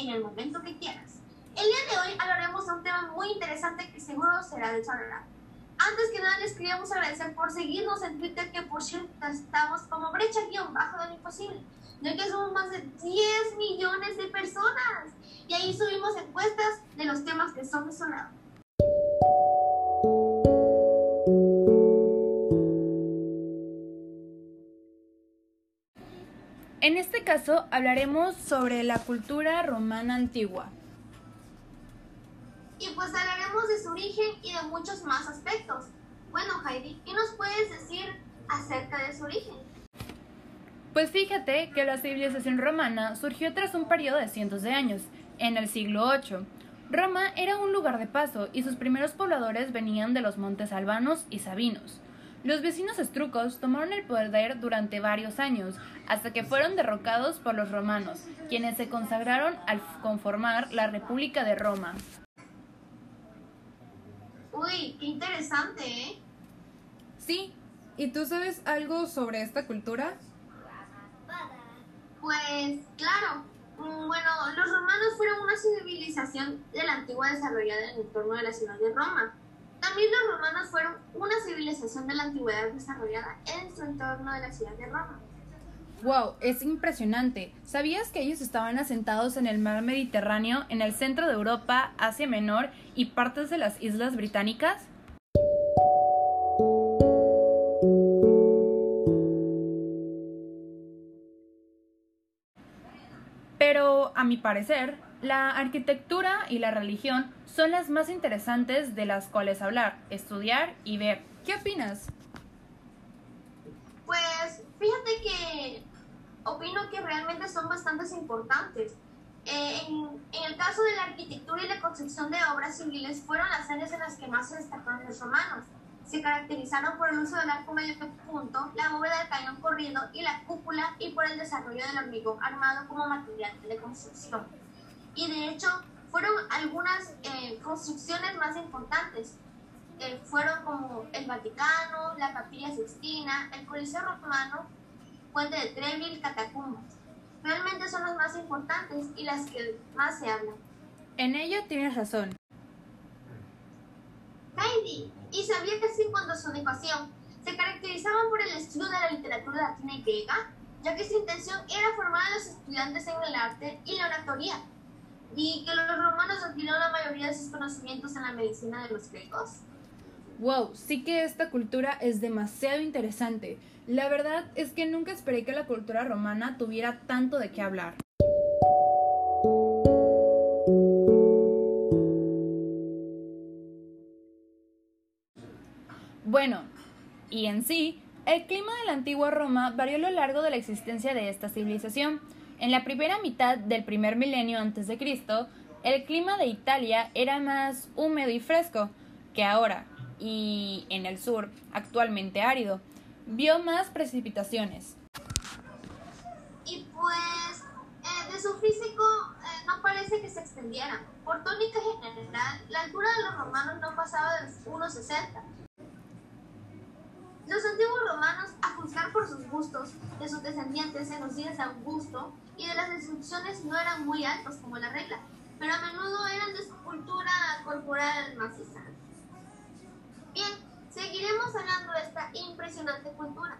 en el momento que quieras. El día de hoy hablaremos de un tema muy interesante que seguro será de tu Antes que nada les queríamos agradecer por seguirnos en Twitter, que por cierto estamos como brecha-bajo de lo imposible, ya que somos más de 10 millones de personas. Y ahí subimos encuestas de los temas que son de caso hablaremos sobre la cultura romana antigua. Y pues hablaremos de su origen y de muchos más aspectos. Bueno, Heidi, ¿qué nos puedes decir acerca de su origen? Pues fíjate que la civilización romana surgió tras un periodo de cientos de años, en el siglo VIII. Roma era un lugar de paso y sus primeros pobladores venían de los montes albanos y sabinos. Los vecinos estrucos tomaron el poder durante varios años, hasta que fueron derrocados por los romanos, quienes se consagraron al conformar la República de Roma. Uy, qué interesante, ¿eh? Sí, ¿y tú sabes algo sobre esta cultura? Pues claro, mm, bueno, los romanos fueron una civilización de la antigua desarrollada en el entorno de la ciudad de Roma. También los romanos fueron una civilización de la antigüedad desarrollada en su entorno de la ciudad de Roma. Wow, es impresionante. ¿Sabías que ellos estaban asentados en el mar Mediterráneo, en el centro de Europa, Asia Menor y partes de las islas británicas? Pero, a mi parecer, la arquitectura y la religión son las más interesantes de las cuales hablar, estudiar y ver. ¿Qué opinas? Pues fíjate que opino que realmente son bastante importantes. Eh, en, el caso de la arquitectura y la construcción de obras civiles fueron las áreas en las que más se destacaron los romanos. Se caracterizaron por el uso del arco medio punto, la bóveda del cañón corrido y la cúpula y por el desarrollo del hormigón armado como material de construcción y de hecho fueron algunas eh, construcciones más importantes. Eh, fueron como el Vaticano, la Capilla Sixtina, el Coliseo Romano, Puente de Trevi, Catacumbas. Realmente son las más importantes y las que más se hablan. En ello tienes razón. Heidi, ¿y sabías que así cuando su educación se caracterizaban por el estudio de la literatura latina y griega? Ya que su intención era formar a los estudiantes en el arte y la oratoria y que los romanos adquirieron la mayoría de sus conocimientos en la medicina de los griegos. Wow, sí que esta cultura es demasiado interesante. La verdad es que nunca esperé que la cultura romana tuviera tanto de qué hablar. Bueno, y en sí, el clima de la antigua Roma varió a lo largo de la existencia de esta civilización. En la primera mitad del primer milenio antes de Cristo, el clima de Italia era más húmedo y fresco que ahora, y en el sur, actualmente árido, vio más precipitaciones. Y pues, eh, de su físico eh, no parece que se extendiera. Por tónica general, la altura de los romanos no pasaba de los 1,60 los antiguos romanos, a juzgar por sus gustos de sus descendientes en los días de Augusto y de las instrucciones, no eran muy altos como la regla, pero a menudo eran de escultura corporal maciza. Bien, seguiremos hablando de esta impresionante cultura.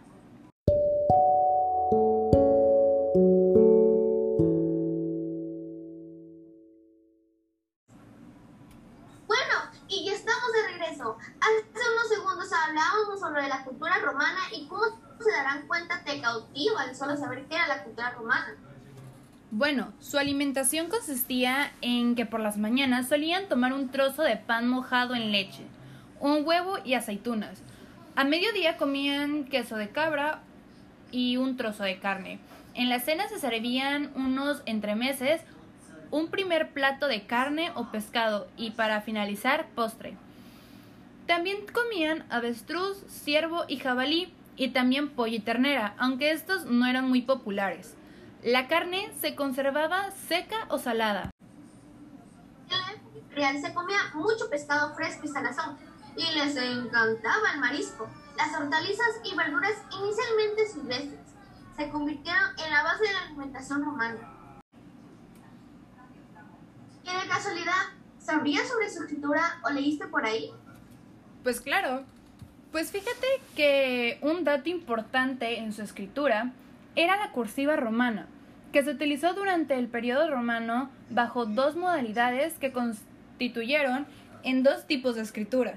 Sobre la cultura romana y cómo se darán cuenta te cautiva al solo saber qué era la cultura romana. Bueno, su alimentación consistía en que por las mañanas solían tomar un trozo de pan mojado en leche, un huevo y aceitunas. A mediodía comían queso de cabra y un trozo de carne. En la cena se servían unos entremeses, un primer plato de carne o pescado y para finalizar postre. También comían avestruz, ciervo y jabalí, y también pollo y ternera, aunque estos no eran muy populares. La carne se conservaba seca o salada. Real se comía mucho pescado fresco y salazón, y les encantaba el marisco. Las hortalizas y verduras inicialmente silvestres se convirtieron en la base de la alimentación romana. ¿Que de casualidad sabrías sobre su escritura o leíste por ahí? Pues claro. Pues fíjate que un dato importante en su escritura era la cursiva romana, que se utilizó durante el periodo romano bajo dos modalidades que constituyeron en dos tipos de escritura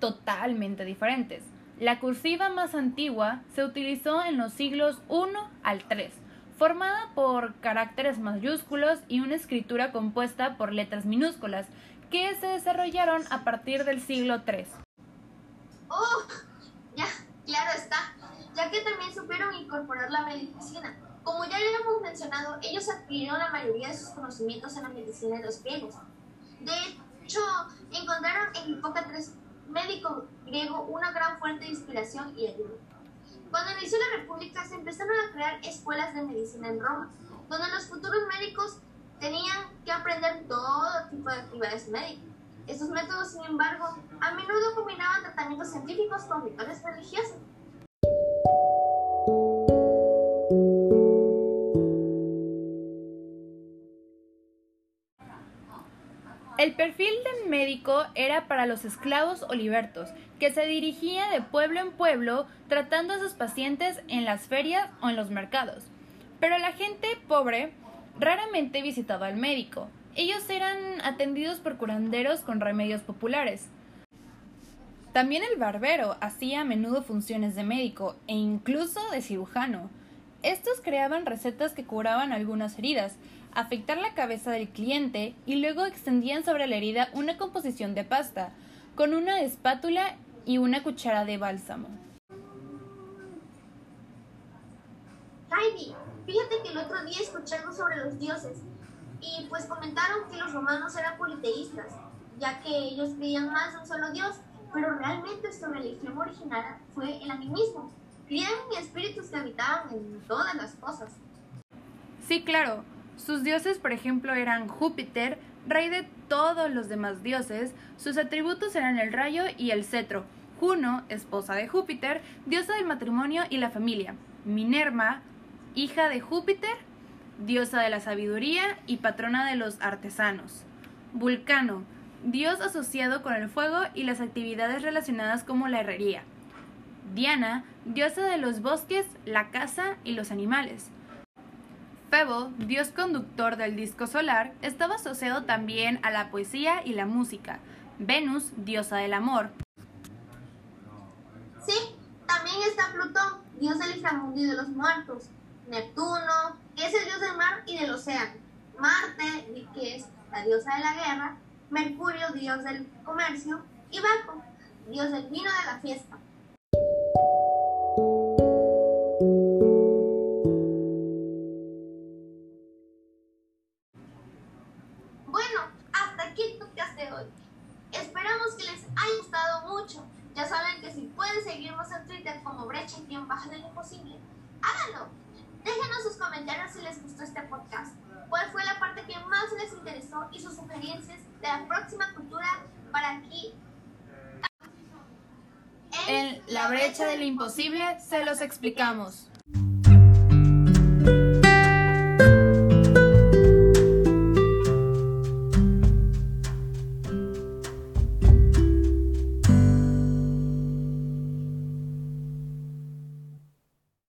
totalmente diferentes. La cursiva más antigua se utilizó en los siglos I al III, formada por caracteres mayúsculos y una escritura compuesta por letras minúsculas, que se desarrollaron a partir del siglo III. ¡Oh! Ya, claro está, ya que también supieron incorporar la medicina. Como ya hemos mencionado, ellos adquirieron la mayoría de sus conocimientos en la medicina de los griegos. De hecho, encontraron en Hipócrates médico griego una gran fuente de inspiración y ayuda. Cuando inició la República se empezaron a crear escuelas de medicina en Roma, donde los futuros médicos tenían que aprender todo tipo de actividades médicas. Estos métodos, sin embargo, a menudo combinaban tratamientos científicos con rituales religiosos. El perfil del médico era para los esclavos o libertos, que se dirigía de pueblo en pueblo tratando a sus pacientes en las ferias o en los mercados. Pero la gente pobre raramente visitaba al médico. Ellos eran atendidos por curanderos con remedios populares. También el barbero hacía a menudo funciones de médico e incluso de cirujano. Estos creaban recetas que curaban algunas heridas, afectar la cabeza del cliente y luego extendían sobre la herida una composición de pasta, con una espátula y una cuchara de bálsamo. Heidi, fíjate que el otro día escuché algo sobre los dioses y pues comentaron que los romanos eran politeístas, ya que ellos creían más en un solo dios, pero realmente su religión original fue el animismo. Creían en espíritus que habitaban en todas las cosas. Sí, claro. Sus dioses, por ejemplo, eran Júpiter, rey de todos los demás dioses, sus atributos eran el rayo y el cetro, Juno, esposa de Júpiter, diosa del matrimonio y la familia, Minerva, hija de Júpiter, diosa de la sabiduría y patrona de los artesanos, Vulcano, dios asociado con el fuego y las actividades relacionadas como la herrería, Diana, diosa de los bosques, la caza y los animales, Febo, dios conductor del disco solar, estaba asociado también a la poesía y la música. Venus, diosa del amor. Sí, también está Plutón, dios del inframundo y de los muertos. Neptuno, que es el dios del mar y del océano. Marte, que es la diosa de la guerra. Mercurio, dios del comercio. Y Baco, dios del vino de la fiesta. Ya saben que si pueden seguirnos en Twitter como brecha y baja de lo imposible, háganlo. Déjenos sus comentarios si les gustó este podcast. ¿Cuál fue la parte que más les interesó y sus sugerencias de la próxima cultura para aquí? En la brecha de lo imposible se los explicamos.